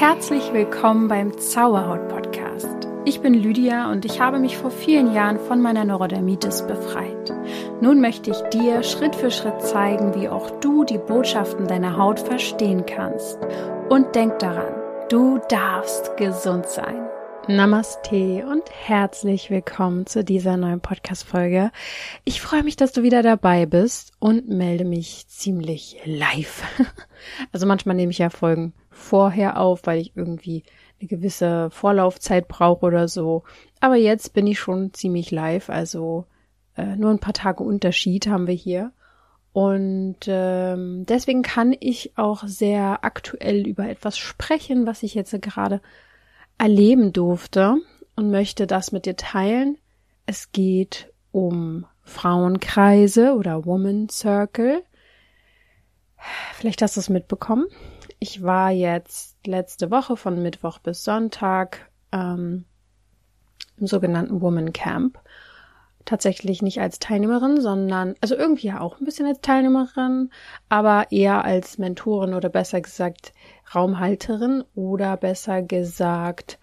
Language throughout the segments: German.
Herzlich willkommen beim Zauberhaut Podcast. Ich bin Lydia und ich habe mich vor vielen Jahren von meiner Neurodermitis befreit. Nun möchte ich dir Schritt für Schritt zeigen, wie auch du die Botschaften deiner Haut verstehen kannst. Und denk daran, du darfst gesund sein. Namaste und herzlich willkommen zu dieser neuen Podcast-Folge. Ich freue mich, dass du wieder dabei bist und melde mich ziemlich live. Also manchmal nehme ich ja Folgen vorher auf, weil ich irgendwie eine gewisse Vorlaufzeit brauche oder so. Aber jetzt bin ich schon ziemlich live, also äh, nur ein paar Tage Unterschied haben wir hier. Und ähm, deswegen kann ich auch sehr aktuell über etwas sprechen, was ich jetzt gerade erleben durfte und möchte das mit dir teilen. Es geht um Frauenkreise oder Woman Circle. Vielleicht hast du es mitbekommen. Ich war jetzt letzte Woche von Mittwoch bis Sonntag ähm, im sogenannten Woman Camp. Tatsächlich nicht als Teilnehmerin, sondern, also irgendwie ja auch ein bisschen als Teilnehmerin, aber eher als Mentorin oder besser gesagt Raumhalterin oder besser gesagt,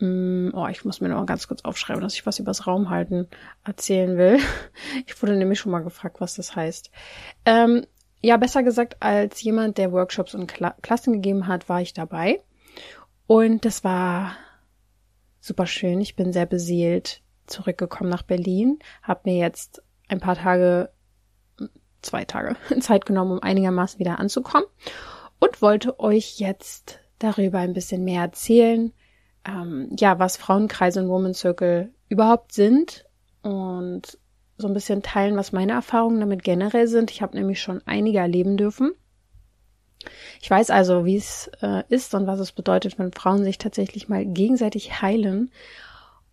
mh, mm, oh, ich muss mir noch mal ganz kurz aufschreiben, dass ich was übers Raumhalten erzählen will. Ich wurde nämlich schon mal gefragt, was das heißt. Ähm, ja, besser gesagt, als jemand, der Workshops und Kla Klassen gegeben hat, war ich dabei. Und das war super schön. Ich bin sehr beseelt zurückgekommen nach Berlin, habe mir jetzt ein paar Tage, zwei Tage Zeit genommen, um einigermaßen wieder anzukommen und wollte euch jetzt darüber ein bisschen mehr erzählen, ähm, ja, was Frauenkreise und Woman Circle überhaupt sind und so ein bisschen teilen, was meine Erfahrungen damit generell sind. Ich habe nämlich schon einige erleben dürfen. Ich weiß also, wie es äh, ist und was es bedeutet, wenn Frauen sich tatsächlich mal gegenseitig heilen.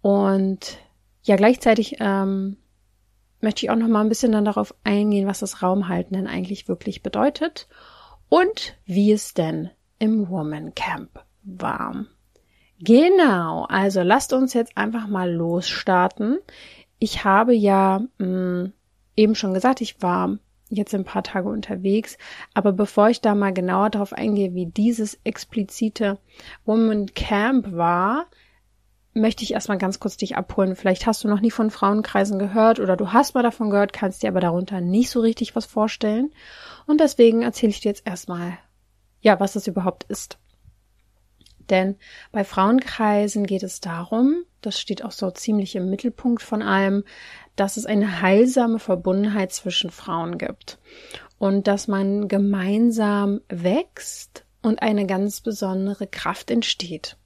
Und ja, gleichzeitig ähm, möchte ich auch noch mal ein bisschen dann darauf eingehen, was das Raumhalten denn eigentlich wirklich bedeutet und wie es denn im Woman Camp war. Genau, also lasst uns jetzt einfach mal losstarten. Ich habe ja mh, hm, eben schon gesagt, ich war jetzt ein paar Tage unterwegs, aber bevor ich da mal genauer darauf eingehe, wie dieses explizite Woman Camp war, möchte ich erstmal ganz kurz dich abholen. Vielleicht hast du noch nie von Frauenkreisen gehört oder du hast mal davon gehört, kannst dir aber darunter nicht so richtig was vorstellen. Und deswegen erzähle ich dir jetzt erstmal, ja, was das überhaupt ist. Denn bei Frauenkreisen geht es darum, das steht auch so ziemlich im Mittelpunkt von allem, dass es eine heilsame Verbundenheit zwischen Frauen gibt und dass man gemeinsam wächst und eine ganz besondere Kraft entsteht.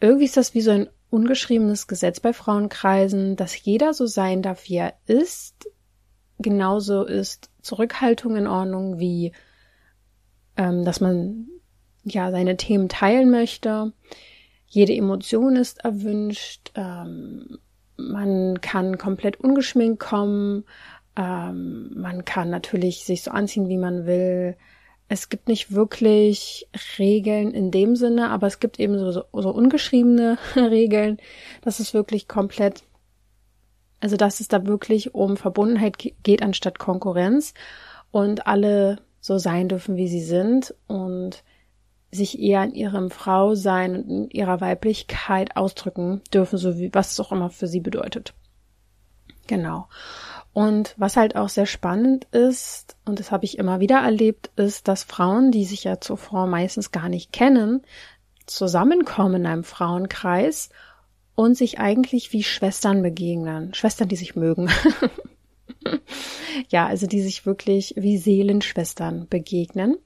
Irgendwie ist das wie so ein ungeschriebenes Gesetz bei Frauenkreisen, dass jeder so sein darf, wie er ist. Genauso ist Zurückhaltung in Ordnung wie, ähm, dass man ja seine Themen teilen möchte. Jede Emotion ist erwünscht. Ähm, man kann komplett ungeschminkt kommen. Ähm, man kann natürlich sich so anziehen, wie man will. Es gibt nicht wirklich Regeln in dem Sinne, aber es gibt eben so, so, so ungeschriebene Regeln. Das ist wirklich komplett, also dass es da wirklich um Verbundenheit geht anstatt Konkurrenz und alle so sein dürfen, wie sie sind und sich eher in ihrem Frausein und in ihrer Weiblichkeit ausdrücken dürfen, so wie was es auch immer für sie bedeutet. Genau. Und was halt auch sehr spannend ist, und das habe ich immer wieder erlebt, ist, dass Frauen, die sich ja zuvor meistens gar nicht kennen, zusammenkommen in einem Frauenkreis und sich eigentlich wie Schwestern begegnen. Schwestern, die sich mögen. ja, also die sich wirklich wie Seelenschwestern begegnen.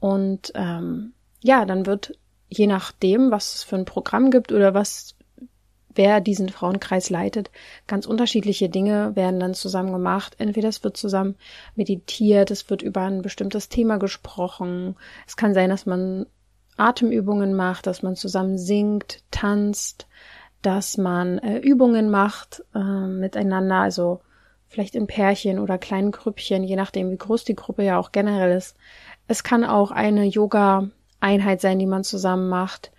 Und ähm, ja, dann wird je nachdem, was es für ein Programm gibt oder was wer diesen Frauenkreis leitet, ganz unterschiedliche Dinge werden dann zusammen gemacht. Entweder es wird zusammen meditiert, es wird über ein bestimmtes Thema gesprochen. Es kann sein, dass man Atemübungen macht, dass man zusammen singt, tanzt, dass man äh, Übungen macht äh, miteinander, also vielleicht in Pärchen oder kleinen Grüppchen, je nachdem, wie groß die Gruppe ja auch generell ist. Es kann auch eine Yoga Einheit sein, die man zusammen macht.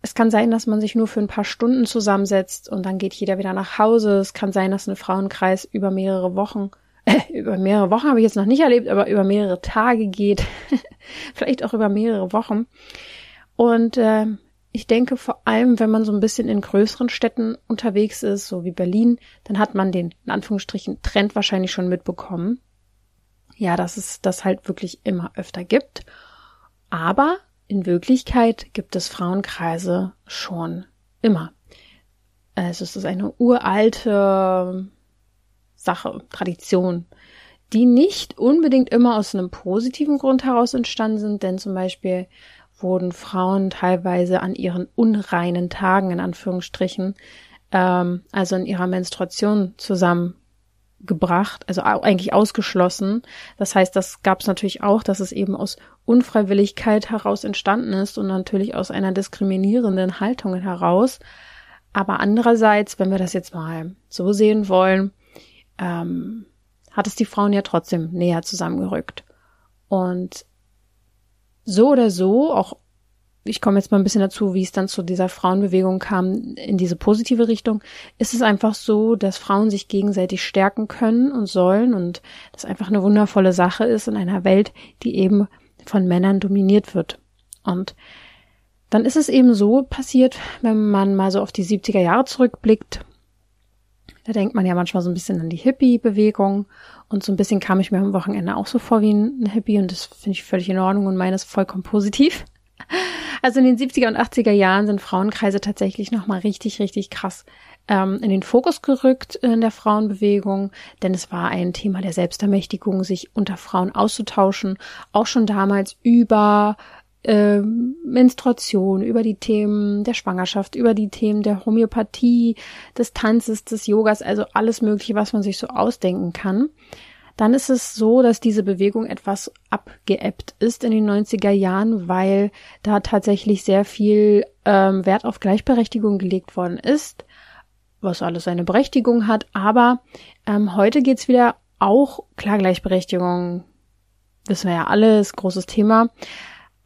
Es kann sein, dass man sich nur für ein paar Stunden zusammensetzt und dann geht jeder wieder nach Hause. Es kann sein, dass ein Frauenkreis über mehrere Wochen, äh, über mehrere Wochen habe ich jetzt noch nicht erlebt, aber über mehrere Tage geht. Vielleicht auch über mehrere Wochen. Und äh, ich denke vor allem, wenn man so ein bisschen in größeren Städten unterwegs ist, so wie Berlin, dann hat man den, in Anführungsstrichen, Trend wahrscheinlich schon mitbekommen. Ja, dass es das halt wirklich immer öfter gibt. Aber in Wirklichkeit gibt es Frauenkreise schon immer. Also es ist eine uralte Sache, Tradition, die nicht unbedingt immer aus einem positiven Grund heraus entstanden sind, denn zum Beispiel wurden Frauen teilweise an ihren unreinen Tagen, in Anführungsstrichen, ähm, also in ihrer Menstruation zusammengebracht, also eigentlich ausgeschlossen. Das heißt, das gab es natürlich auch, dass es eben aus Unfreiwilligkeit heraus entstanden ist und natürlich aus einer diskriminierenden Haltung heraus. Aber andererseits, wenn wir das jetzt mal so sehen wollen, ähm, hat es die Frauen ja trotzdem näher zusammengerückt. Und so oder so, auch ich komme jetzt mal ein bisschen dazu, wie es dann zu dieser Frauenbewegung kam, in diese positive Richtung, ist es einfach so, dass Frauen sich gegenseitig stärken können und sollen und das einfach eine wundervolle Sache ist in einer Welt, die eben von Männern dominiert wird. Und dann ist es eben so passiert, wenn man mal so auf die 70er Jahre zurückblickt, da denkt man ja manchmal so ein bisschen an die Hippie-Bewegung und so ein bisschen kam ich mir am Wochenende auch so vor wie ein Hippie und das finde ich völlig in Ordnung und meines vollkommen positiv. Also in den 70er und 80er Jahren sind Frauenkreise tatsächlich nochmal richtig, richtig krass ähm, in den Fokus gerückt in der Frauenbewegung, denn es war ein Thema der Selbstermächtigung, sich unter Frauen auszutauschen, auch schon damals über äh, Menstruation, über die Themen der Schwangerschaft, über die Themen der Homöopathie, des Tanzes, des Yogas, also alles Mögliche, was man sich so ausdenken kann. Dann ist es so, dass diese Bewegung etwas abgeebbt ist in den 90er Jahren, weil da tatsächlich sehr viel ähm, Wert auf Gleichberechtigung gelegt worden ist, was alles seine Berechtigung hat. Aber ähm, heute geht's wieder auch, klar, Gleichberechtigung, wissen wir ja alles, großes Thema.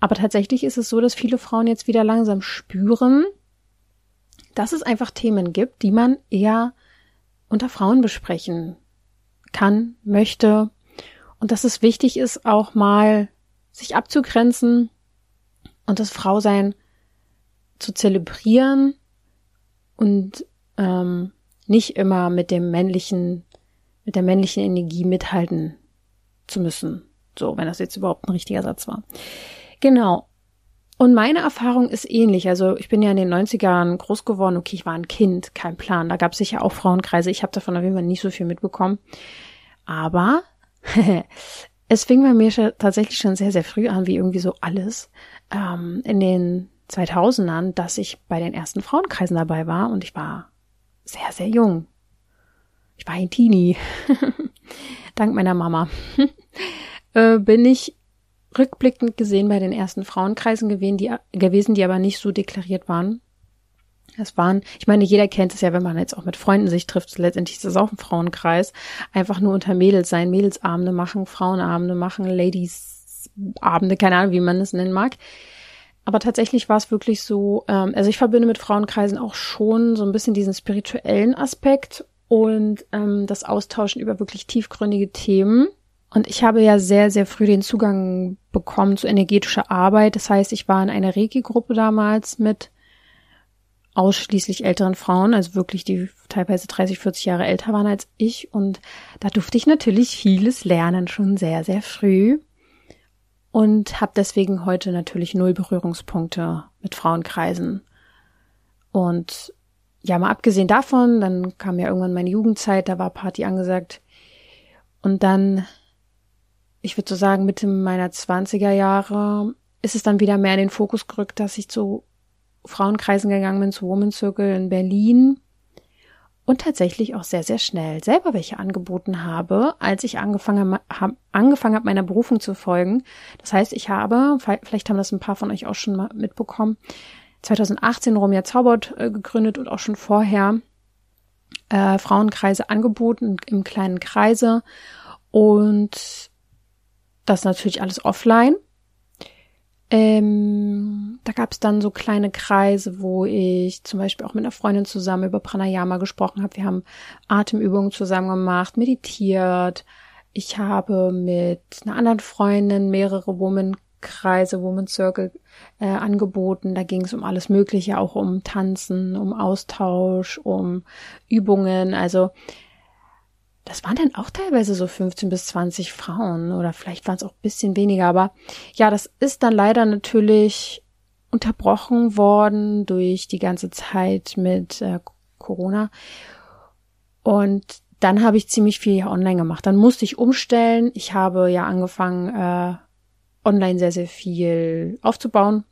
Aber tatsächlich ist es so, dass viele Frauen jetzt wieder langsam spüren, dass es einfach Themen gibt, die man eher unter Frauen besprechen kann, möchte und dass es wichtig ist, auch mal sich abzugrenzen und das Frausein zu zelebrieren und ähm, nicht immer mit dem männlichen, mit der männlichen Energie mithalten zu müssen. So, wenn das jetzt überhaupt ein richtiger Satz war. Genau. Und meine Erfahrung ist ähnlich. Also ich bin ja in den 90ern groß geworden. Okay, ich war ein Kind, kein Plan. Da gab es sicher auch Frauenkreise. Ich habe davon auf jeden Fall nicht so viel mitbekommen. Aber es fing bei mir tatsächlich schon sehr, sehr früh an, wie irgendwie so alles ähm, in den 2000ern, dass ich bei den ersten Frauenkreisen dabei war und ich war sehr, sehr jung. Ich war ein Teenie. Dank meiner Mama. äh, bin ich rückblickend gesehen bei den ersten Frauenkreisen gewesen, die, gewesen, die aber nicht so deklariert waren. Es waren, ich meine, jeder kennt es ja, wenn man jetzt auch mit Freunden sich trifft, letztendlich ist es auch ein Frauenkreis. Einfach nur unter Mädels sein, Mädelsabende machen, Frauenabende machen, Ladiesabende, keine Ahnung, wie man es nennen mag. Aber tatsächlich war es wirklich so, ähm, also ich verbinde mit Frauenkreisen auch schon so ein bisschen diesen spirituellen Aspekt und ähm, das Austauschen über wirklich tiefgründige Themen. Und ich habe ja sehr, sehr früh den Zugang bekommen zu energetischer Arbeit. Das heißt, ich war in einer Reiki-Gruppe damals mit ausschließlich älteren Frauen, also wirklich die teilweise 30, 40 Jahre älter waren als ich. Und da durfte ich natürlich vieles lernen, schon sehr, sehr früh. Und habe deswegen heute natürlich null Berührungspunkte mit Frauenkreisen. Und ja, mal abgesehen davon, dann kam ja irgendwann meine Jugendzeit, da war Party angesagt. Und dann ich würde so sagen, Mitte meiner 20er Jahre ist es dann wieder mehr in den Fokus gerückt, dass ich zu Frauenkreisen gegangen bin, zu Woman Circle in Berlin und tatsächlich auch sehr, sehr schnell selber welche angeboten habe, als ich angefangen habe, angefangen habe, meiner Berufung zu folgen. Das heißt, ich habe, vielleicht haben das ein paar von euch auch schon mal mitbekommen, 2018 Romja Zaubert gegründet und auch schon vorher äh, Frauenkreise angeboten im kleinen Kreise und das natürlich alles offline. Ähm, da gab es dann so kleine Kreise, wo ich zum Beispiel auch mit einer Freundin zusammen über Pranayama gesprochen habe. Wir haben Atemübungen zusammen gemacht, meditiert. Ich habe mit einer anderen Freundin mehrere Women Kreise, Woman Circle äh, angeboten. Da ging es um alles Mögliche, auch um Tanzen, um Austausch, um Übungen. Also das waren dann auch teilweise so 15 bis 20 Frauen oder vielleicht waren es auch ein bisschen weniger. Aber ja, das ist dann leider natürlich unterbrochen worden durch die ganze Zeit mit äh, Corona. Und dann habe ich ziemlich viel online gemacht. Dann musste ich umstellen. Ich habe ja angefangen, äh, online sehr, sehr viel aufzubauen.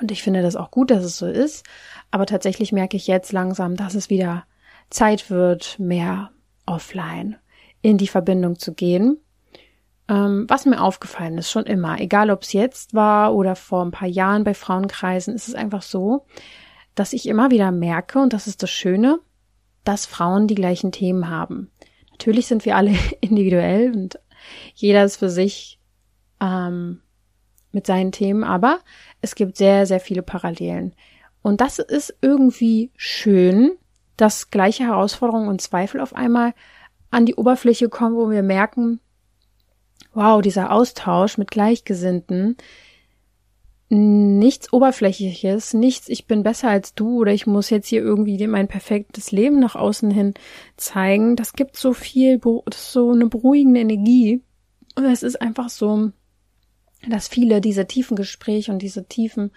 Und ich finde das auch gut, dass es so ist. Aber tatsächlich merke ich jetzt langsam, dass es wieder Zeit wird, mehr offline in die Verbindung zu gehen. Ähm, was mir aufgefallen ist, schon immer, egal ob es jetzt war oder vor ein paar Jahren bei Frauenkreisen, ist es einfach so, dass ich immer wieder merke, und das ist das Schöne, dass Frauen die gleichen Themen haben. Natürlich sind wir alle individuell und jeder ist für sich ähm, mit seinen Themen, aber es gibt sehr, sehr viele Parallelen. Und das ist irgendwie schön, dass gleiche Herausforderungen und Zweifel auf einmal an die Oberfläche kommen, wo wir merken, wow, dieser Austausch mit Gleichgesinnten, nichts Oberflächliches, nichts, ich bin besser als du oder ich muss jetzt hier irgendwie mein perfektes Leben nach außen hin zeigen. Das gibt so viel, so eine beruhigende Energie. Und es ist einfach so, dass viele diese tiefen Gespräche und diese tiefen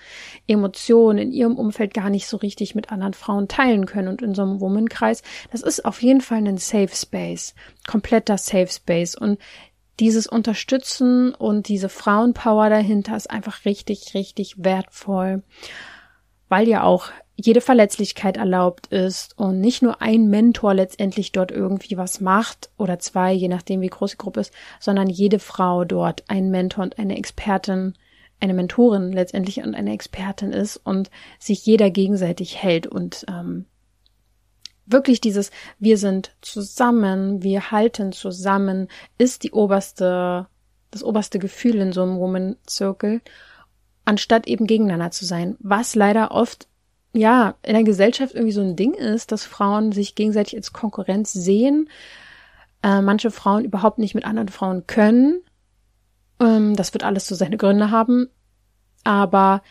Emotionen in ihrem Umfeld gar nicht so richtig mit anderen Frauen teilen können. Und in so einem Womankreis, das ist auf jeden Fall ein Safe Space, kompletter Safe Space. Und dieses Unterstützen und diese Frauenpower dahinter ist einfach richtig, richtig wertvoll, weil ja auch jede Verletzlichkeit erlaubt ist und nicht nur ein Mentor letztendlich dort irgendwie was macht oder zwei, je nachdem wie groß die Gruppe ist, sondern jede Frau dort ein Mentor und eine Expertin, eine Mentorin letztendlich und eine Expertin ist und sich jeder gegenseitig hält und ähm, wirklich dieses wir sind zusammen, wir halten zusammen ist die oberste das oberste Gefühl in so einem Woman Circle anstatt eben gegeneinander zu sein, was leider oft ja, in der Gesellschaft irgendwie so ein Ding ist, dass Frauen sich gegenseitig als Konkurrenz sehen, äh, manche Frauen überhaupt nicht mit anderen Frauen können. Ähm, das wird alles so seine Gründe haben, aber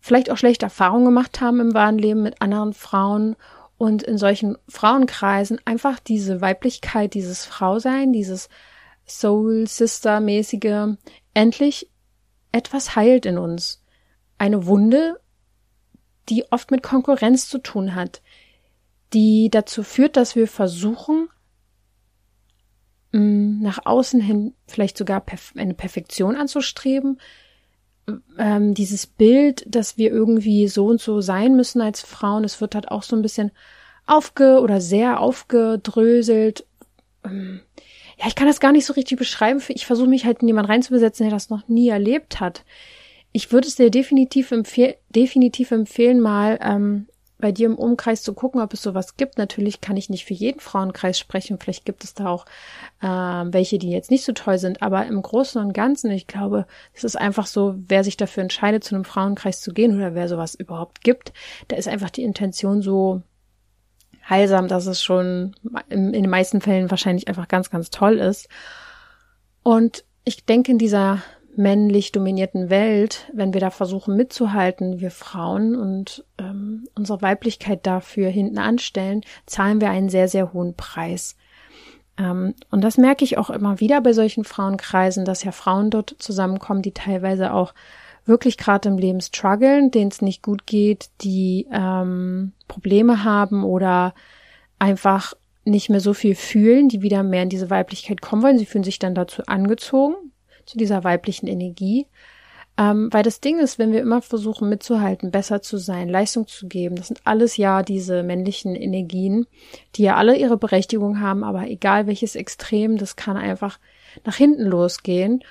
vielleicht auch schlechte Erfahrungen gemacht haben im wahren Leben mit anderen Frauen und in solchen Frauenkreisen einfach diese Weiblichkeit, dieses Frausein, dieses Soul Sister mäßige endlich etwas heilt in uns. Eine Wunde, die oft mit Konkurrenz zu tun hat, die dazu führt, dass wir versuchen, mm, nach außen hin vielleicht sogar eine Perfektion anzustreben, ähm, dieses Bild, dass wir irgendwie so und so sein müssen als Frauen, es wird halt auch so ein bisschen aufge oder sehr aufgedröselt. Ähm, ja, ich kann das gar nicht so richtig beschreiben. Ich versuche mich halt in jemanden reinzubesetzen, der das noch nie erlebt hat ich würde es dir definitiv, empfehl definitiv empfehlen, mal ähm, bei dir im Umkreis zu gucken, ob es sowas gibt. Natürlich kann ich nicht für jeden Frauenkreis sprechen. Vielleicht gibt es da auch äh, welche, die jetzt nicht so toll sind. Aber im Großen und Ganzen, ich glaube, es ist einfach so, wer sich dafür entscheidet, zu einem Frauenkreis zu gehen oder wer sowas überhaupt gibt, da ist einfach die Intention so heilsam, dass es schon in, in den meisten Fällen wahrscheinlich einfach ganz, ganz toll ist. Und ich denke, in dieser männlich dominierten Welt, wenn wir da versuchen mitzuhalten, wir Frauen und ähm, unsere Weiblichkeit dafür hinten anstellen, zahlen wir einen sehr, sehr hohen Preis. Ähm, und das merke ich auch immer wieder bei solchen Frauenkreisen, dass ja Frauen dort zusammenkommen, die teilweise auch wirklich gerade im Leben strugglen, denen es nicht gut geht, die ähm, Probleme haben oder einfach nicht mehr so viel fühlen, die wieder mehr in diese Weiblichkeit kommen wollen. Sie fühlen sich dann dazu angezogen, zu dieser weiblichen Energie. Ähm, weil das Ding ist, wenn wir immer versuchen mitzuhalten, besser zu sein, Leistung zu geben, das sind alles ja diese männlichen Energien, die ja alle ihre Berechtigung haben, aber egal welches Extrem, das kann einfach nach hinten losgehen.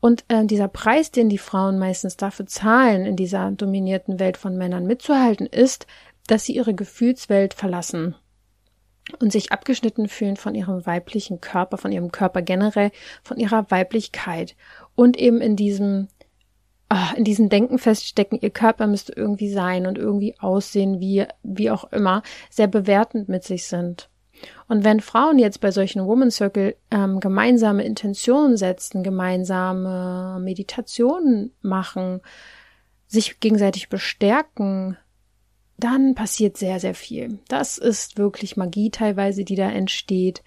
Und äh, dieser Preis, den die Frauen meistens dafür zahlen, in dieser dominierten Welt von Männern mitzuhalten, ist, dass sie ihre Gefühlswelt verlassen und sich abgeschnitten fühlen von ihrem weiblichen Körper, von ihrem Körper generell, von ihrer Weiblichkeit und eben in diesem ah, in diesem Denken feststecken, ihr Körper müsste irgendwie sein und irgendwie aussehen, wie wie auch immer, sehr bewertend mit sich sind. Und wenn Frauen jetzt bei solchen Woman Circle ähm, gemeinsame Intentionen setzen, gemeinsame Meditationen machen, sich gegenseitig bestärken, dann passiert sehr, sehr viel. Das ist wirklich Magie teilweise, die da entsteht.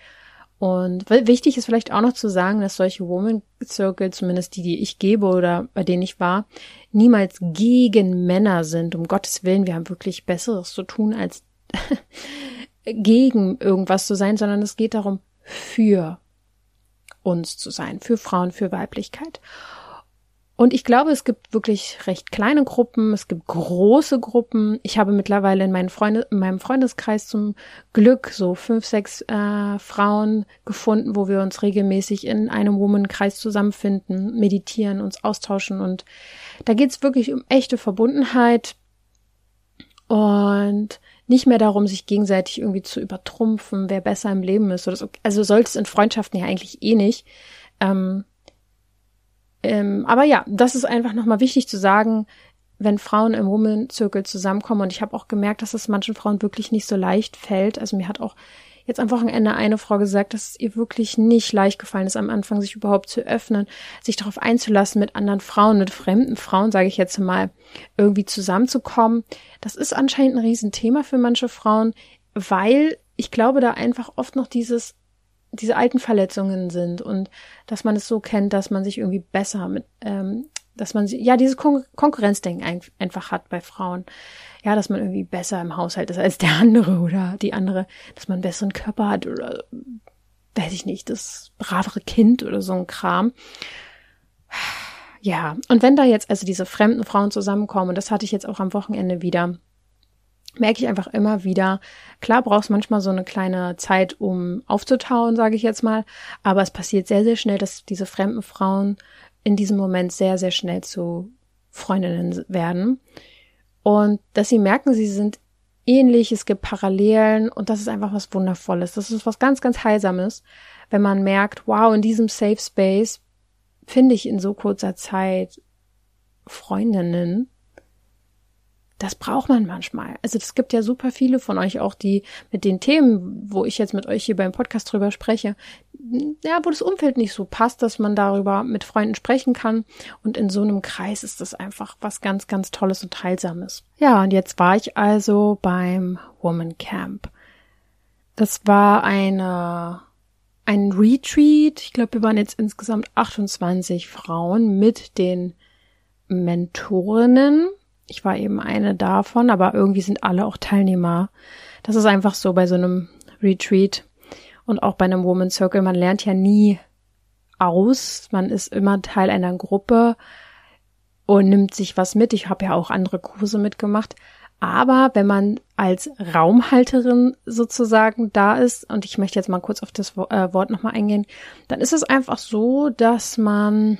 Und wichtig ist vielleicht auch noch zu sagen, dass solche Woman Circle, zumindest die, die ich gebe oder bei denen ich war, niemals gegen Männer sind. Um Gottes Willen, wir haben wirklich Besseres zu tun, als gegen irgendwas zu sein, sondern es geht darum, für uns zu sein, für Frauen, für Weiblichkeit. Und ich glaube, es gibt wirklich recht kleine Gruppen, es gibt große Gruppen. Ich habe mittlerweile in, Freunde, in meinem Freundeskreis zum Glück so fünf, sechs äh, Frauen gefunden, wo wir uns regelmäßig in einem Woman-Kreis zusammenfinden, meditieren, uns austauschen. Und da geht es wirklich um echte Verbundenheit und nicht mehr darum, sich gegenseitig irgendwie zu übertrumpfen, wer besser im Leben ist. Also sollte es in Freundschaften ja eigentlich eh nicht. Ähm, ähm, aber ja, das ist einfach nochmal wichtig zu sagen, wenn Frauen im Woman-Zirkel zusammenkommen. Und ich habe auch gemerkt, dass es manchen Frauen wirklich nicht so leicht fällt. Also mir hat auch jetzt am Wochenende eine Frau gesagt, dass es ihr wirklich nicht leicht gefallen ist, am Anfang sich überhaupt zu öffnen, sich darauf einzulassen, mit anderen Frauen, mit fremden Frauen, sage ich jetzt mal, irgendwie zusammenzukommen. Das ist anscheinend ein Riesenthema für manche Frauen, weil ich glaube, da einfach oft noch dieses diese alten Verletzungen sind und dass man es so kennt, dass man sich irgendwie besser mit, ähm, dass man ja dieses Kon Konkurrenzdenken ein einfach hat bei Frauen. Ja, dass man irgendwie besser im Haushalt ist als der andere oder die andere, dass man einen besseren Körper hat oder weiß ich nicht, das bravere Kind oder so ein Kram. Ja, und wenn da jetzt also diese fremden Frauen zusammenkommen, und das hatte ich jetzt auch am Wochenende wieder, merke ich einfach immer wieder, klar brauchst manchmal so eine kleine Zeit, um aufzutauen, sage ich jetzt mal, aber es passiert sehr, sehr schnell, dass diese fremden Frauen in diesem Moment sehr, sehr schnell zu Freundinnen werden und dass sie merken, sie sind ähnlich, es gibt Parallelen und das ist einfach was Wundervolles. Das ist was ganz, ganz Heilsames, wenn man merkt, wow, in diesem Safe Space finde ich in so kurzer Zeit Freundinnen, das braucht man manchmal. Also es gibt ja super viele von euch auch, die mit den Themen, wo ich jetzt mit euch hier beim Podcast drüber spreche, ja, wo das Umfeld nicht so passt, dass man darüber mit Freunden sprechen kann. Und in so einem Kreis ist das einfach was ganz, ganz Tolles und Heilsames. Ja, und jetzt war ich also beim Woman Camp. Das war eine, ein Retreat. Ich glaube, wir waren jetzt insgesamt 28 Frauen mit den Mentorinnen ich war eben eine davon, aber irgendwie sind alle auch Teilnehmer. Das ist einfach so bei so einem Retreat und auch bei einem Woman Circle. Man lernt ja nie aus. Man ist immer Teil einer Gruppe und nimmt sich was mit. Ich habe ja auch andere Kurse mitgemacht. Aber wenn man als Raumhalterin sozusagen da ist, und ich möchte jetzt mal kurz auf das äh, Wort nochmal eingehen, dann ist es einfach so, dass man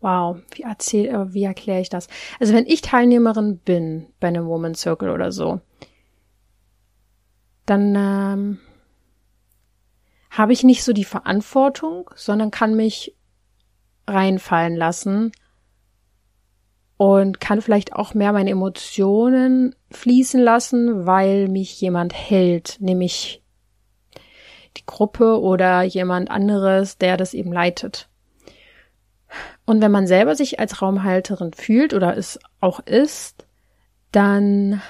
Wow, wie erzähl, äh, wie erkläre ich das? Also wenn ich Teilnehmerin bin bei einem Woman Circle oder so, dann ähm, habe ich nicht so die Verantwortung, sondern kann mich reinfallen lassen und kann vielleicht auch mehr meine Emotionen fließen lassen, weil mich jemand hält, nämlich die Gruppe oder jemand anderes, der das eben leitet. Und wenn man selber sich als Raumhalterin fühlt oder es auch ist, dann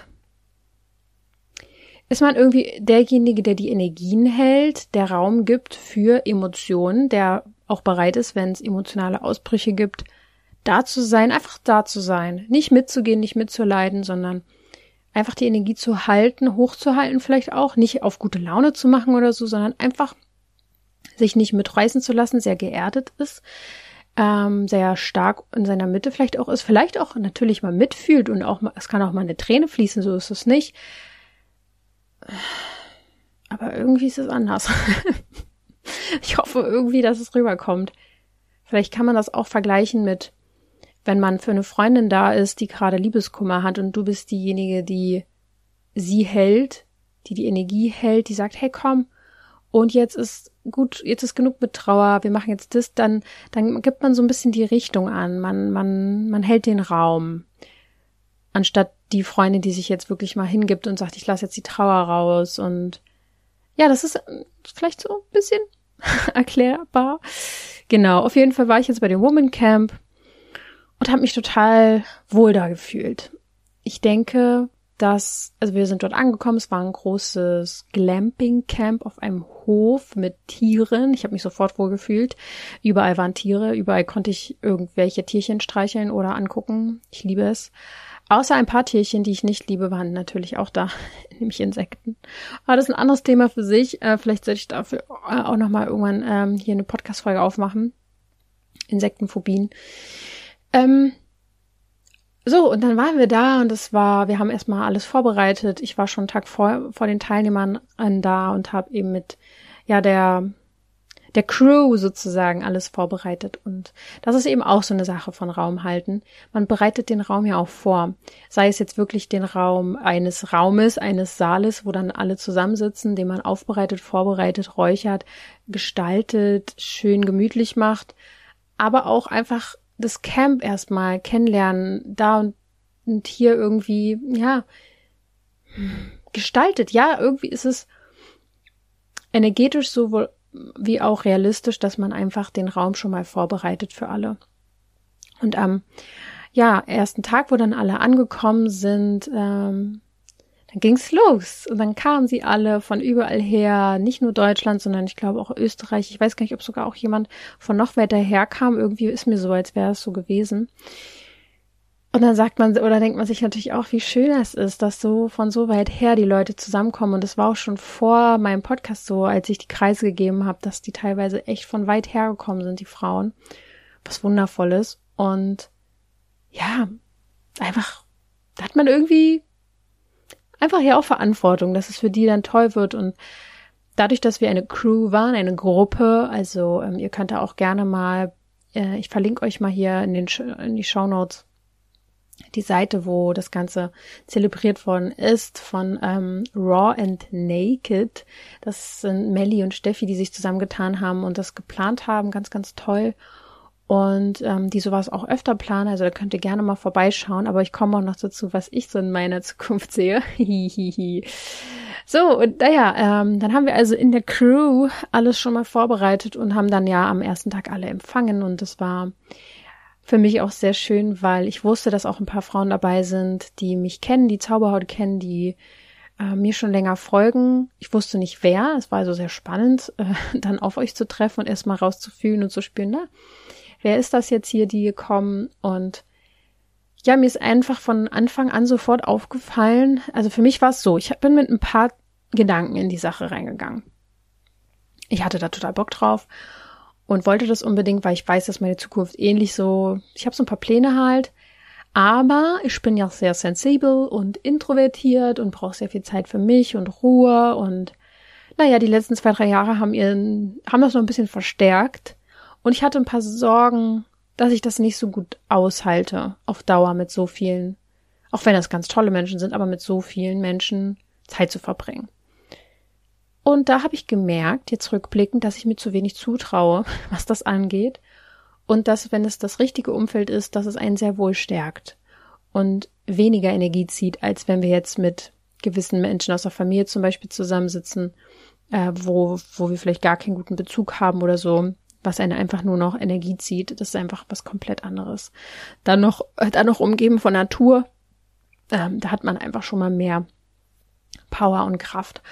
ist man irgendwie derjenige, der die Energien hält, der Raum gibt für Emotionen, der auch bereit ist, wenn es emotionale Ausbrüche gibt, da zu sein, einfach da zu sein, nicht mitzugehen, nicht mitzuleiden, sondern einfach die Energie zu halten, hochzuhalten, vielleicht auch, nicht auf gute Laune zu machen oder so, sondern einfach sich nicht mitreißen zu lassen, sehr geerdet ist, ähm, sehr stark in seiner Mitte vielleicht auch ist, vielleicht auch natürlich mal mitfühlt und auch mal, es kann auch mal eine Träne fließen, so ist es nicht. Aber irgendwie ist es anders. ich hoffe irgendwie, dass es rüberkommt. Vielleicht kann man das auch vergleichen mit, wenn man für eine Freundin da ist, die gerade Liebeskummer hat und du bist diejenige, die sie hält, die die Energie hält, die sagt, hey komm, und jetzt ist gut, jetzt ist genug mit Trauer, wir machen jetzt das, dann, dann gibt man so ein bisschen die Richtung an, man, man, man hält den Raum. Anstatt die Freundin, die sich jetzt wirklich mal hingibt und sagt, ich lasse jetzt die Trauer raus und ja, das ist äh, vielleicht so ein bisschen erklärbar. Genau, auf jeden Fall war ich jetzt bei dem Woman Camp und habe mich total wohl da gefühlt. Ich denke, dass, also wir sind dort angekommen, es war ein großes Glamping-Camp auf einem Hof mit Tieren. Ich habe mich sofort wohl gefühlt. Überall waren Tiere, überall konnte ich irgendwelche Tierchen streicheln oder angucken. Ich liebe es. Außer ein paar Tierchen, die ich nicht liebe, waren natürlich auch da, nämlich Insekten. Aber das ist ein anderes Thema für sich. Äh, vielleicht sollte ich dafür äh, auch nochmal irgendwann ähm, hier eine Podcast-Folge aufmachen. Insektenphobien. Ähm, so, und dann waren wir da und es war, wir haben erstmal alles vorbereitet. Ich war schon einen Tag vor, vor den Teilnehmern da und habe eben mit ja der der Crew sozusagen alles vorbereitet. Und das ist eben auch so eine Sache von Raum halten. Man bereitet den Raum ja auch vor. Sei es jetzt wirklich den Raum eines Raumes, eines Saales, wo dann alle zusammensitzen, den man aufbereitet, vorbereitet, räuchert, gestaltet, schön gemütlich macht. Aber auch einfach das Camp erstmal kennenlernen, da und, und hier irgendwie, ja, gestaltet. Ja, irgendwie ist es energetisch sowohl wie auch realistisch, dass man einfach den Raum schon mal vorbereitet für alle. Und am ja, ersten Tag, wo dann alle angekommen sind, ähm, dann ging's los. Und dann kamen sie alle von überall her, nicht nur Deutschland, sondern ich glaube auch Österreich. Ich weiß gar nicht, ob sogar auch jemand von noch weiter her kam. Irgendwie ist mir so, als wäre es so gewesen. Und dann sagt man, oder denkt man sich natürlich auch, wie schön es ist, dass so von so weit her die Leute zusammenkommen. Und das war auch schon vor meinem Podcast so, als ich die Kreise gegeben habe, dass die teilweise echt von weit her gekommen sind, die Frauen. Was wundervolles. Und ja, einfach, da hat man irgendwie einfach ja auch Verantwortung, dass es für die dann toll wird und dadurch, dass wir eine Crew waren, eine Gruppe, also ähm, ihr könnt da auch gerne mal, äh, ich verlinke euch mal hier in, den in die Show Notes die Seite, wo das Ganze zelebriert worden ist von ähm, Raw and Naked. Das sind Melly und Steffi, die sich zusammengetan haben und das geplant haben. Ganz, ganz toll und ähm, die sowas auch öfter planen. Also da könnt ihr gerne mal vorbeischauen. Aber ich komme auch noch dazu, was ich so in meiner Zukunft sehe. so, und naja, ähm, dann haben wir also in der Crew alles schon mal vorbereitet und haben dann ja am ersten Tag alle empfangen. Und das war für mich auch sehr schön, weil ich wusste, dass auch ein paar Frauen dabei sind, die mich kennen, die Zauberhaut kennen, die äh, mir schon länger folgen. Ich wusste nicht wer. Es war also sehr spannend, äh, dann auf euch zu treffen und erstmal rauszufühlen und zu spüren, na, wer ist das jetzt hier, die gekommen? Und ja, mir ist einfach von Anfang an sofort aufgefallen, also für mich war es so, ich bin mit ein paar Gedanken in die Sache reingegangen. Ich hatte da total Bock drauf und wollte das unbedingt, weil ich weiß, dass meine Zukunft ähnlich so, ich habe so ein paar Pläne halt, aber ich bin ja sehr sensibel und introvertiert und brauche sehr viel Zeit für mich und Ruhe und naja, die letzten zwei, drei Jahre haben ihren, haben das noch ein bisschen verstärkt. Und ich hatte ein paar Sorgen, dass ich das nicht so gut aushalte auf Dauer mit so vielen, auch wenn das ganz tolle Menschen sind, aber mit so vielen Menschen Zeit zu verbringen. Und da habe ich gemerkt, jetzt rückblickend, dass ich mir zu wenig zutraue, was das angeht. Und dass, wenn es das richtige Umfeld ist, dass es einen sehr wohl stärkt und weniger Energie zieht, als wenn wir jetzt mit gewissen Menschen aus der Familie zum Beispiel zusammensitzen, äh, wo, wo wir vielleicht gar keinen guten Bezug haben oder so, was einen einfach nur noch Energie zieht. Das ist einfach was komplett anderes. Dann noch, dann noch umgeben von Natur. Ähm, da hat man einfach schon mal mehr Power und Kraft.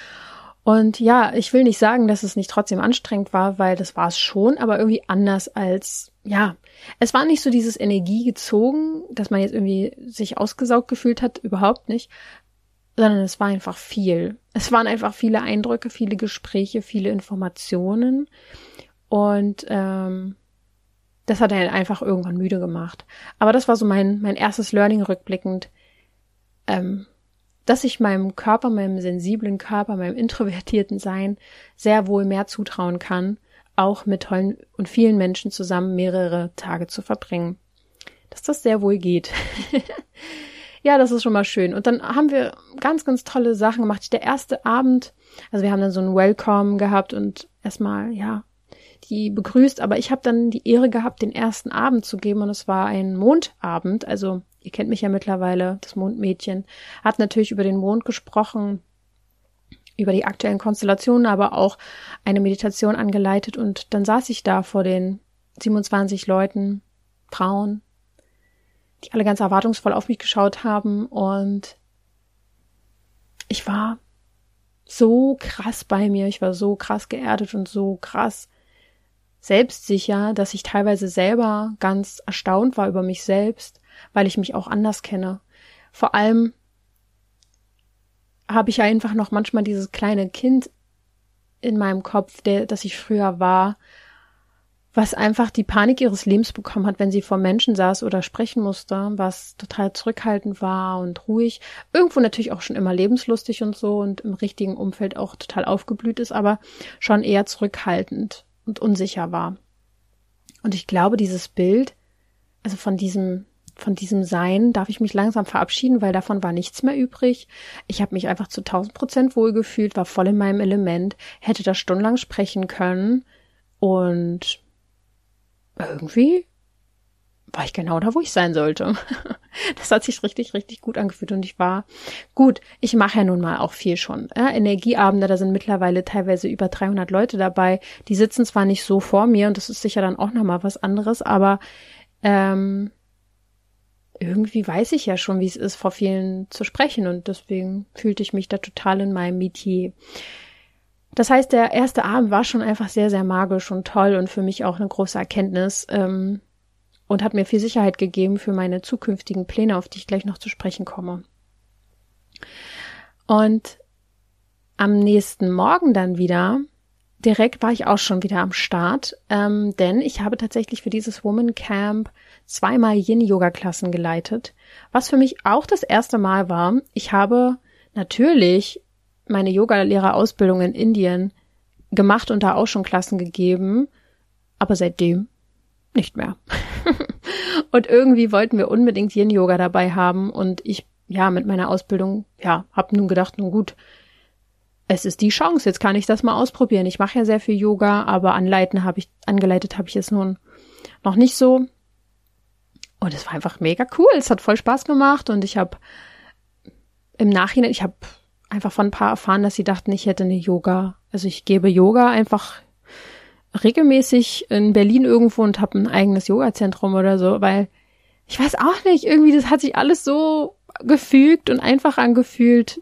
Und ja, ich will nicht sagen, dass es nicht trotzdem anstrengend war, weil das war es schon, aber irgendwie anders als, ja, es war nicht so dieses Energie gezogen, dass man jetzt irgendwie sich ausgesaugt gefühlt hat, überhaupt nicht, sondern es war einfach viel. Es waren einfach viele Eindrücke, viele Gespräche, viele Informationen. Und ähm, das hat er einfach irgendwann müde gemacht. Aber das war so mein, mein erstes Learning rückblickend, ähm, dass ich meinem Körper, meinem sensiblen Körper, meinem introvertierten Sein sehr wohl mehr zutrauen kann, auch mit tollen und vielen Menschen zusammen mehrere Tage zu verbringen. Dass das sehr wohl geht. ja, das ist schon mal schön. Und dann haben wir ganz, ganz tolle Sachen gemacht. Der erste Abend, also wir haben dann so ein Welcome gehabt und erstmal, ja, die begrüßt, aber ich habe dann die Ehre gehabt, den ersten Abend zu geben und es war ein Mondabend, also ihr kennt mich ja mittlerweile, das Mondmädchen, hat natürlich über den Mond gesprochen über die aktuellen Konstellationen, aber auch eine Meditation angeleitet und dann saß ich da vor den 27 Leuten, Frauen, die alle ganz erwartungsvoll auf mich geschaut haben und ich war so krass bei mir, ich war so krass geerdet und so krass selbstsicher, dass ich teilweise selber ganz erstaunt war über mich selbst, weil ich mich auch anders kenne. Vor allem habe ich einfach noch manchmal dieses kleine Kind in meinem Kopf, der, das ich früher war, was einfach die Panik ihres Lebens bekommen hat, wenn sie vor Menschen saß oder sprechen musste, was total zurückhaltend war und ruhig. Irgendwo natürlich auch schon immer lebenslustig und so und im richtigen Umfeld auch total aufgeblüht ist, aber schon eher zurückhaltend und unsicher war. Und ich glaube, dieses Bild, also von diesem von diesem Sein darf ich mich langsam verabschieden, weil davon war nichts mehr übrig. Ich habe mich einfach zu 1000 Prozent wohlgefühlt, war voll in meinem Element, hätte da stundenlang sprechen können und irgendwie war ich genau da, wo ich sein sollte. Das hat sich richtig, richtig gut angefühlt und ich war gut. Ich mache ja nun mal auch viel schon. Ja, Energieabende, da sind mittlerweile teilweise über 300 Leute dabei. Die sitzen zwar nicht so vor mir und das ist sicher dann auch nochmal was anderes, aber ähm, irgendwie weiß ich ja schon, wie es ist, vor vielen zu sprechen und deswegen fühlte ich mich da total in meinem Metier. Das heißt, der erste Abend war schon einfach sehr, sehr magisch und toll und für mich auch eine große Erkenntnis ähm, und hat mir viel Sicherheit gegeben für meine zukünftigen Pläne, auf die ich gleich noch zu sprechen komme. Und am nächsten Morgen dann wieder, direkt war ich auch schon wieder am Start, ähm, denn ich habe tatsächlich für dieses Woman Camp zweimal Yin-Yoga-Klassen geleitet, was für mich auch das erste Mal war. Ich habe natürlich meine Yoga-Lehrerausbildung in Indien gemacht und da auch schon Klassen gegeben, aber seitdem nicht mehr. und irgendwie wollten wir unbedingt Yin-Yoga dabei haben und ich, ja, mit meiner Ausbildung, ja, hab nun gedacht, nun gut, es ist die Chance, jetzt kann ich das mal ausprobieren. Ich mache ja sehr viel Yoga, aber anleiten habe ich, angeleitet habe ich es nun noch nicht so. Und es war einfach mega cool. Es hat voll Spaß gemacht und ich habe im Nachhinein, ich habe einfach von ein paar erfahren, dass sie dachten, ich hätte eine Yoga. Also ich gebe Yoga einfach regelmäßig in Berlin irgendwo und habe ein eigenes Yoga-Zentrum oder so, weil ich weiß auch nicht, irgendwie das hat sich alles so gefügt und einfach angefühlt.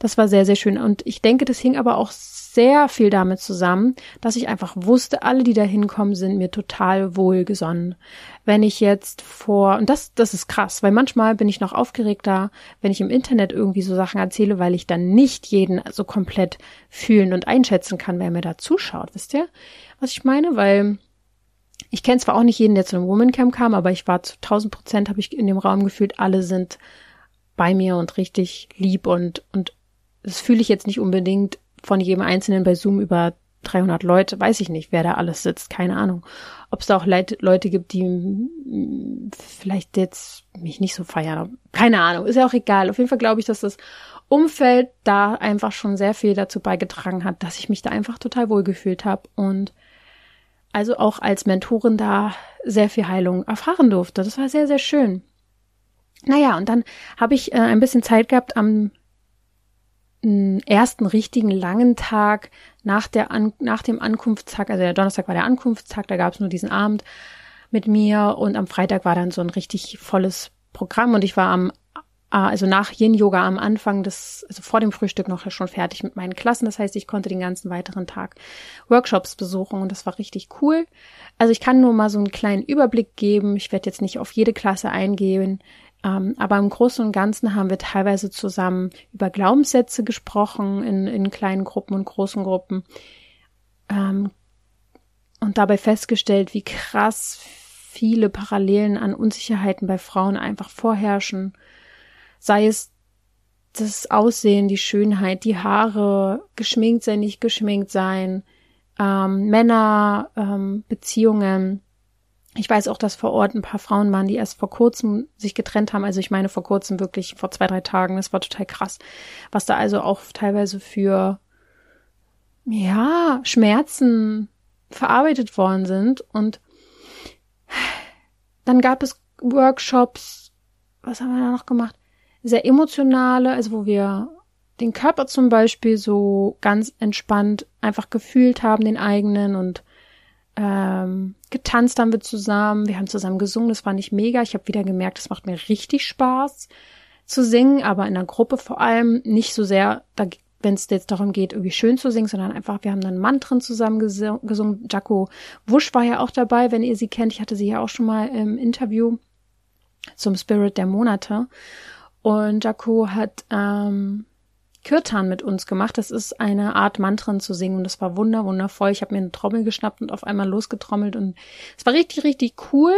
Das war sehr, sehr schön. Und ich denke, das hing aber auch sehr viel damit zusammen, dass ich einfach wusste, alle, die da hinkommen, sind mir total wohlgesonnen. Wenn ich jetzt vor, und das, das ist krass, weil manchmal bin ich noch aufgeregter, wenn ich im Internet irgendwie so Sachen erzähle, weil ich dann nicht jeden so komplett fühlen und einschätzen kann, wer mir da zuschaut. Wisst ihr, was ich meine? Weil ich kenne zwar auch nicht jeden, der zu einem Womancamp kam, aber ich war zu 1000 Prozent, habe ich in dem Raum gefühlt, alle sind bei mir und richtig lieb und, und das fühle ich jetzt nicht unbedingt von jedem Einzelnen bei Zoom über 300 Leute, weiß ich nicht, wer da alles sitzt, keine Ahnung. Ob es da auch Leute gibt, die vielleicht jetzt mich nicht so feiern, keine Ahnung, ist ja auch egal. Auf jeden Fall glaube ich, dass das Umfeld da einfach schon sehr viel dazu beigetragen hat, dass ich mich da einfach total wohl gefühlt habe und also auch als Mentorin da sehr viel Heilung erfahren durfte. Das war sehr, sehr schön. Naja, und dann habe ich äh, ein bisschen Zeit gehabt am ersten richtigen langen Tag nach der An nach dem Ankunftstag, also der Donnerstag war der Ankunftstag, da gab es nur diesen Abend mit mir und am Freitag war dann so ein richtig volles Programm und ich war am also nach Yin Yoga am Anfang des also vor dem Frühstück noch schon fertig mit meinen Klassen, das heißt, ich konnte den ganzen weiteren Tag Workshops besuchen und das war richtig cool. Also ich kann nur mal so einen kleinen Überblick geben, ich werde jetzt nicht auf jede Klasse eingehen. Ähm, aber im Großen und Ganzen haben wir teilweise zusammen über Glaubenssätze gesprochen in, in kleinen Gruppen und großen Gruppen ähm, und dabei festgestellt, wie krass viele Parallelen an Unsicherheiten bei Frauen einfach vorherrschen. Sei es das Aussehen, die Schönheit, die Haare, geschminkt sein, nicht geschminkt sein, ähm, Männer, ähm, Beziehungen, ich weiß auch, dass vor Ort ein paar Frauen waren, die erst vor kurzem sich getrennt haben. Also ich meine vor kurzem wirklich vor zwei, drei Tagen. Das war total krass, was da also auch teilweise für, ja, Schmerzen verarbeitet worden sind. Und dann gab es Workshops, was haben wir da noch gemacht? Sehr emotionale, also wo wir den Körper zum Beispiel so ganz entspannt einfach gefühlt haben, den eigenen und ähm, getanzt haben wir zusammen. Wir haben zusammen gesungen, das war nicht mega. Ich habe wieder gemerkt, es macht mir richtig Spaß zu singen, aber in der Gruppe vor allem nicht so sehr, wenn es jetzt darum geht, irgendwie schön zu singen, sondern einfach, wir haben dann Mantren zusammen gesungen. Jaco Wusch war ja auch dabei, wenn ihr sie kennt. Ich hatte sie ja auch schon mal im Interview zum Spirit der Monate. Und Jaco hat ähm, Kirtan mit uns gemacht. Das ist eine Art Mantren zu singen und das war wunder wundervoll. Ich habe mir eine Trommel geschnappt und auf einmal losgetrommelt und es war richtig richtig cool.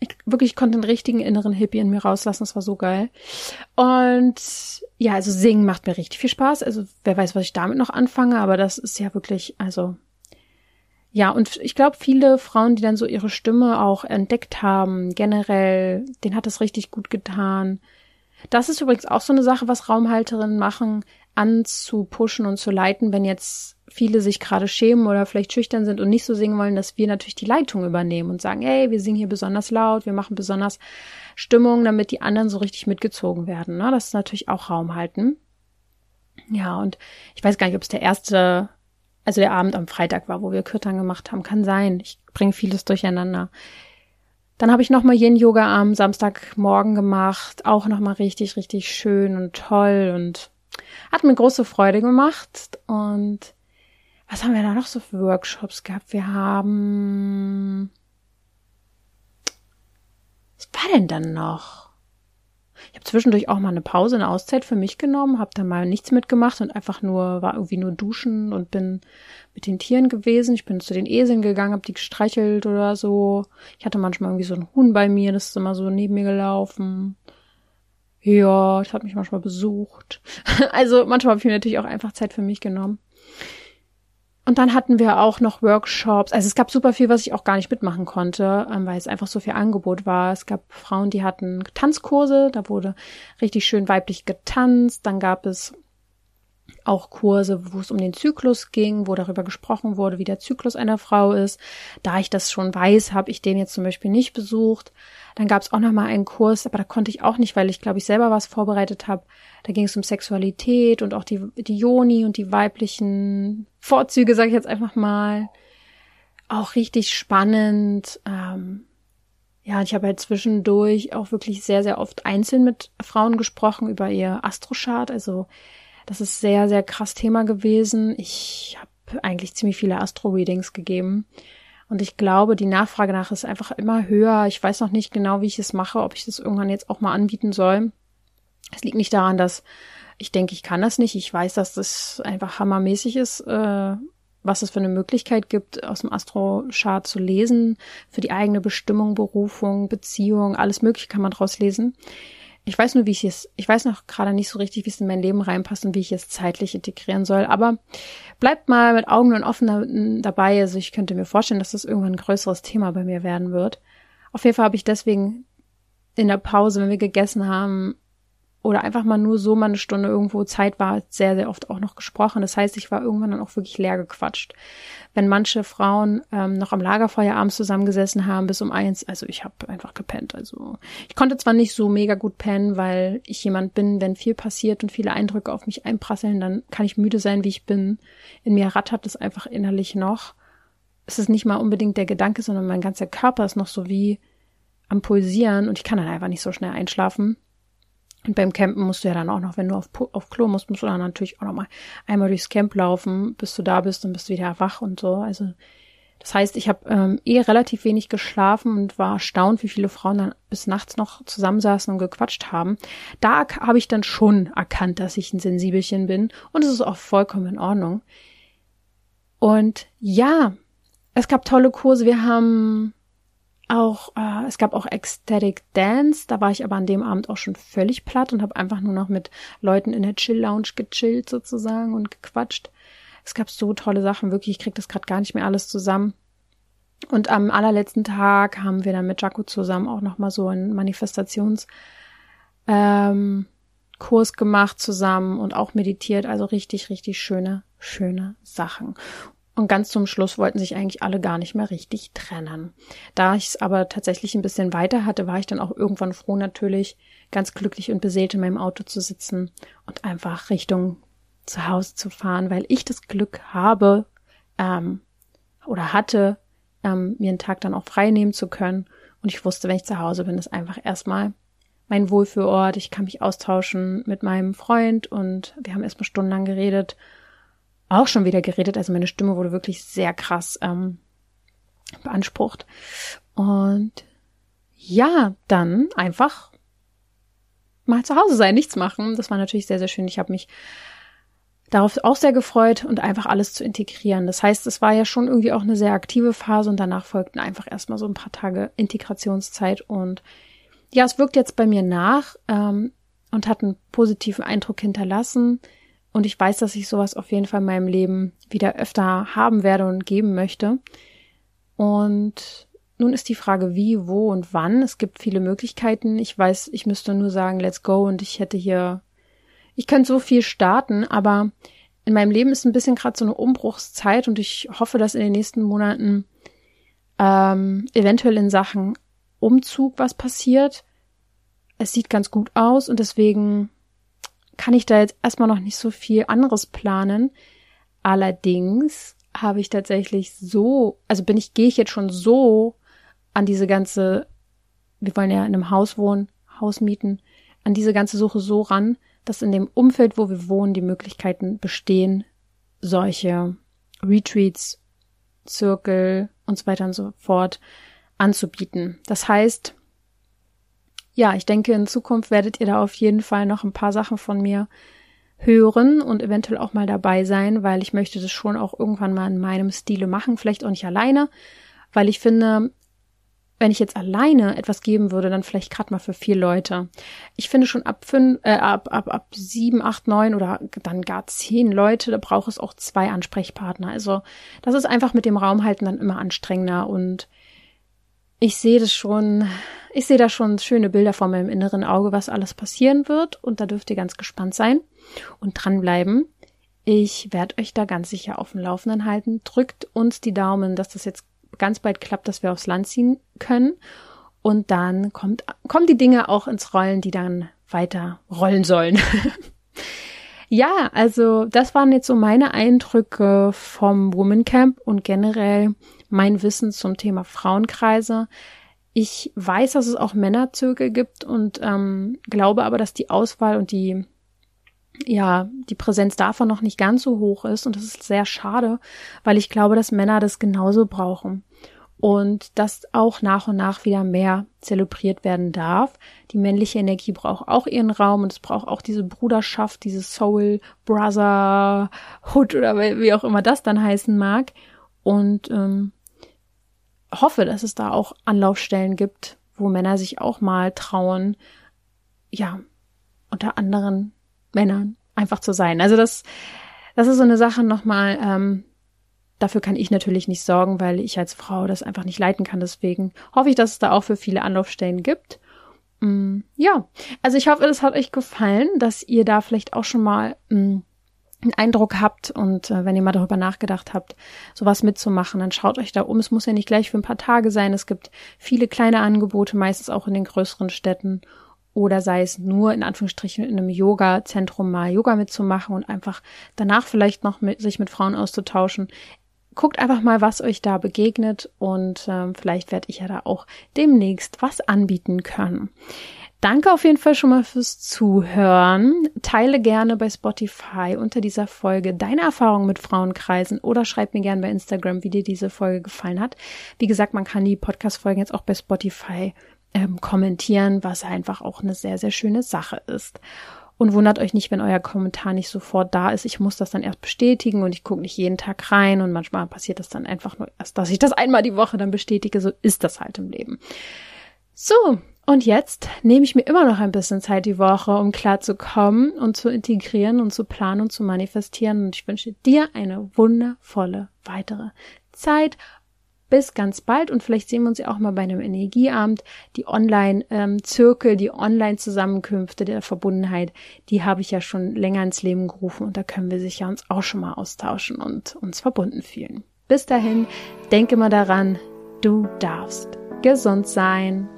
Ich wirklich konnte den richtigen inneren Hippie in mir rauslassen. Das war so geil. Und ja, also singen macht mir richtig viel Spaß. Also wer weiß, was ich damit noch anfange, aber das ist ja wirklich, also ja, und ich glaube, viele Frauen, die dann so ihre Stimme auch entdeckt haben, generell, denen hat das richtig gut getan. Das ist übrigens auch so eine Sache, was Raumhalterinnen machen anzupushen und zu leiten, wenn jetzt viele sich gerade schämen oder vielleicht schüchtern sind und nicht so singen wollen, dass wir natürlich die Leitung übernehmen und sagen, hey, wir singen hier besonders laut, wir machen besonders Stimmung, damit die anderen so richtig mitgezogen werden. Ne? Das ist natürlich auch Raum halten. Ja, und ich weiß gar nicht, ob es der erste, also der Abend am Freitag war, wo wir Kürtern gemacht haben. Kann sein. Ich bringe vieles durcheinander. Dann habe ich nochmal Yin-Yoga am Samstagmorgen gemacht. Auch nochmal richtig, richtig schön und toll und hat mir große Freude gemacht. Und was haben wir da noch so für Workshops gehabt? Wir haben. Was war denn dann noch? Ich habe zwischendurch auch mal eine Pause, eine Auszeit für mich genommen, habe dann mal nichts mitgemacht und einfach nur, war irgendwie nur duschen und bin mit den Tieren gewesen. Ich bin zu den Eseln gegangen, habe die gestreichelt oder so. Ich hatte manchmal irgendwie so ein Huhn bei mir, das ist immer so neben mir gelaufen. Ja, das hat mich manchmal besucht. Also manchmal habe ich mir natürlich auch einfach Zeit für mich genommen. Und dann hatten wir auch noch Workshops. Also es gab super viel, was ich auch gar nicht mitmachen konnte, ähm, weil es einfach so viel Angebot war. Es gab Frauen, die hatten Tanzkurse, da wurde richtig schön weiblich getanzt. Dann gab es auch Kurse, wo es um den Zyklus ging, wo darüber gesprochen wurde, wie der Zyklus einer Frau ist. Da ich das schon weiß, habe ich den jetzt zum Beispiel nicht besucht. Dann gab es auch noch mal einen Kurs, aber da konnte ich auch nicht, weil ich glaube ich selber was vorbereitet habe. Da ging es um Sexualität und auch die, die Joni und die weiblichen Vorzüge, sage ich jetzt einfach mal. Auch richtig spannend. Ähm, ja, ich habe halt zwischendurch auch wirklich sehr, sehr oft einzeln mit Frauen gesprochen über ihr Astrochart. Also das ist sehr, sehr krass Thema gewesen. Ich habe eigentlich ziemlich viele Astro-Readings gegeben. Und ich glaube, die Nachfrage nach ist einfach immer höher. Ich weiß noch nicht genau, wie ich es mache, ob ich das irgendwann jetzt auch mal anbieten soll. Es liegt nicht daran, dass ich denke, ich kann das nicht. Ich weiß, dass das einfach hammermäßig ist, äh, was es für eine Möglichkeit gibt, aus dem Astro-Chart zu lesen, für die eigene Bestimmung, Berufung, Beziehung, alles Mögliche kann man draus lesen. Ich weiß nur, wie ich es, ich weiß noch gerade nicht so richtig, wie es in mein Leben reinpasst und wie ich es zeitlich integrieren soll. Aber bleibt mal mit Augen und offen dabei. Also ich könnte mir vorstellen, dass das irgendwann ein größeres Thema bei mir werden wird. Auf jeden Fall habe ich deswegen in der Pause, wenn wir gegessen haben, oder einfach mal nur so mal eine Stunde irgendwo Zeit war, sehr, sehr oft auch noch gesprochen. Das heißt, ich war irgendwann dann auch wirklich leer gequatscht. Wenn manche Frauen ähm, noch am Lagerfeuer abends zusammengesessen haben bis um eins, also ich habe einfach gepennt. Also ich konnte zwar nicht so mega gut pennen, weil ich jemand bin, wenn viel passiert und viele Eindrücke auf mich einprasseln, dann kann ich müde sein, wie ich bin. In mir rattert es einfach innerlich noch. Es ist nicht mal unbedingt der Gedanke, sondern mein ganzer Körper ist noch so wie am Pulsieren und ich kann dann einfach nicht so schnell einschlafen. Und beim Campen musst du ja dann auch noch, wenn du auf, auf Klo musst, musst du dann natürlich auch noch mal einmal durchs Camp laufen, bis du da bist und bist wieder wach und so. Also das heißt, ich habe ähm, eh relativ wenig geschlafen und war erstaunt, wie viele Frauen dann bis nachts noch zusammensaßen und gequatscht haben. Da habe ich dann schon erkannt, dass ich ein Sensibelchen bin und es ist auch vollkommen in Ordnung. Und ja, es gab tolle Kurse. Wir haben auch, äh, es gab auch Ecstatic Dance, da war ich aber an dem Abend auch schon völlig platt und habe einfach nur noch mit Leuten in der Chill-Lounge gechillt sozusagen und gequatscht. Es gab so tolle Sachen, wirklich, ich krieg das gerade gar nicht mehr alles zusammen. Und am allerletzten Tag haben wir dann mit Jaco zusammen auch nochmal so einen Manifestations ähm, Kurs gemacht zusammen und auch meditiert, also richtig, richtig schöne, schöne Sachen. Und ganz zum Schluss wollten sich eigentlich alle gar nicht mehr richtig trennen. Da ich es aber tatsächlich ein bisschen weiter hatte, war ich dann auch irgendwann froh, natürlich ganz glücklich und beseelt in meinem Auto zu sitzen und einfach Richtung zu Hause zu fahren, weil ich das Glück habe ähm, oder hatte, ähm, mir einen Tag dann auch frei nehmen zu können. Und ich wusste, wenn ich zu Hause bin, ist einfach erstmal mein Wohlfühlort. Ich kann mich austauschen mit meinem Freund und wir haben erstmal stundenlang geredet. Auch schon wieder geredet. Also meine Stimme wurde wirklich sehr krass ähm, beansprucht. Und ja, dann einfach mal zu Hause sein, nichts machen. Das war natürlich sehr, sehr schön. Ich habe mich darauf auch sehr gefreut und einfach alles zu integrieren. Das heißt, es war ja schon irgendwie auch eine sehr aktive Phase und danach folgten einfach erstmal so ein paar Tage Integrationszeit und ja, es wirkt jetzt bei mir nach ähm, und hat einen positiven Eindruck hinterlassen. Und ich weiß, dass ich sowas auf jeden Fall in meinem Leben wieder öfter haben werde und geben möchte. Und nun ist die Frage, wie, wo und wann. Es gibt viele Möglichkeiten. Ich weiß, ich müsste nur sagen, let's go und ich hätte hier, ich könnte so viel starten, aber in meinem Leben ist ein bisschen gerade so eine Umbruchszeit und ich hoffe, dass in den nächsten Monaten ähm, eventuell in Sachen Umzug was passiert. Es sieht ganz gut aus und deswegen kann ich da jetzt erstmal noch nicht so viel anderes planen. Allerdings habe ich tatsächlich so, also bin ich, gehe ich jetzt schon so an diese ganze, wir wollen ja in einem Haus wohnen, Haus mieten, an diese ganze Suche so ran, dass in dem Umfeld, wo wir wohnen, die Möglichkeiten bestehen, solche Retreats, Zirkel und so weiter und so fort anzubieten. Das heißt, ja, ich denke, in Zukunft werdet ihr da auf jeden Fall noch ein paar Sachen von mir hören und eventuell auch mal dabei sein, weil ich möchte das schon auch irgendwann mal in meinem Stile machen, vielleicht auch nicht alleine, weil ich finde, wenn ich jetzt alleine etwas geben würde, dann vielleicht gerade mal für vier Leute. Ich finde schon ab fünf, äh, ab, ab, ab sieben, acht, neun oder dann gar zehn Leute, da braucht es auch zwei Ansprechpartner. Also das ist einfach mit dem Raumhalten dann immer anstrengender und ich sehe das schon, ich sehe da schon schöne Bilder vor meinem inneren Auge, was alles passieren wird. Und da dürft ihr ganz gespannt sein und dranbleiben. Ich werde euch da ganz sicher auf dem Laufenden halten. Drückt uns die Daumen, dass das jetzt ganz bald klappt, dass wir aufs Land ziehen können. Und dann kommt, kommen die Dinge auch ins Rollen, die dann weiter rollen sollen. ja, also das waren jetzt so meine Eindrücke vom Woman Camp und generell mein Wissen zum Thema Frauenkreise. Ich weiß, dass es auch Männerzirkel gibt und ähm, glaube aber, dass die Auswahl und die ja, die Präsenz davon noch nicht ganz so hoch ist und das ist sehr schade, weil ich glaube, dass Männer das genauso brauchen und dass auch nach und nach wieder mehr zelebriert werden darf. Die männliche Energie braucht auch ihren Raum und es braucht auch diese Bruderschaft, diese Soul Brotherhood oder wie auch immer das dann heißen mag. Und ähm, hoffe, dass es da auch Anlaufstellen gibt, wo Männer sich auch mal trauen, ja, unter anderen Männern einfach zu sein. Also das, das ist so eine Sache nochmal, ähm, dafür kann ich natürlich nicht sorgen, weil ich als Frau das einfach nicht leiten kann. Deswegen hoffe ich, dass es da auch für viele Anlaufstellen gibt. Mm, ja, also ich hoffe, es hat euch gefallen, dass ihr da vielleicht auch schon mal mm, einen Eindruck habt und äh, wenn ihr mal darüber nachgedacht habt, sowas mitzumachen, dann schaut euch da um. Es muss ja nicht gleich für ein paar Tage sein. Es gibt viele kleine Angebote, meistens auch in den größeren Städten oder sei es nur in Anführungsstrichen in einem Yoga-Zentrum mal Yoga mitzumachen und einfach danach vielleicht noch mit, sich mit Frauen auszutauschen. Guckt einfach mal, was euch da begegnet und ähm, vielleicht werde ich ja da auch demnächst was anbieten können. Danke auf jeden Fall schon mal fürs Zuhören. Teile gerne bei Spotify unter dieser Folge deine Erfahrungen mit Frauenkreisen oder schreib mir gerne bei Instagram, wie dir diese Folge gefallen hat. Wie gesagt, man kann die Podcast-Folgen jetzt auch bei Spotify ähm, kommentieren, was einfach auch eine sehr, sehr schöne Sache ist. Und wundert euch nicht, wenn euer Kommentar nicht sofort da ist. Ich muss das dann erst bestätigen und ich gucke nicht jeden Tag rein und manchmal passiert das dann einfach nur erst, dass ich das einmal die Woche dann bestätige. So ist das halt im Leben. So, und jetzt nehme ich mir immer noch ein bisschen Zeit die Woche, um klar zu kommen und zu integrieren und zu planen und zu manifestieren. Und ich wünsche dir eine wundervolle weitere Zeit. Bis ganz bald und vielleicht sehen wir uns ja auch mal bei einem Energieabend. Die Online-Zirkel, die Online-Zusammenkünfte der Verbundenheit, die habe ich ja schon länger ins Leben gerufen und da können wir sicher uns auch schon mal austauschen und uns verbunden fühlen. Bis dahin, denke mal daran, du darfst gesund sein.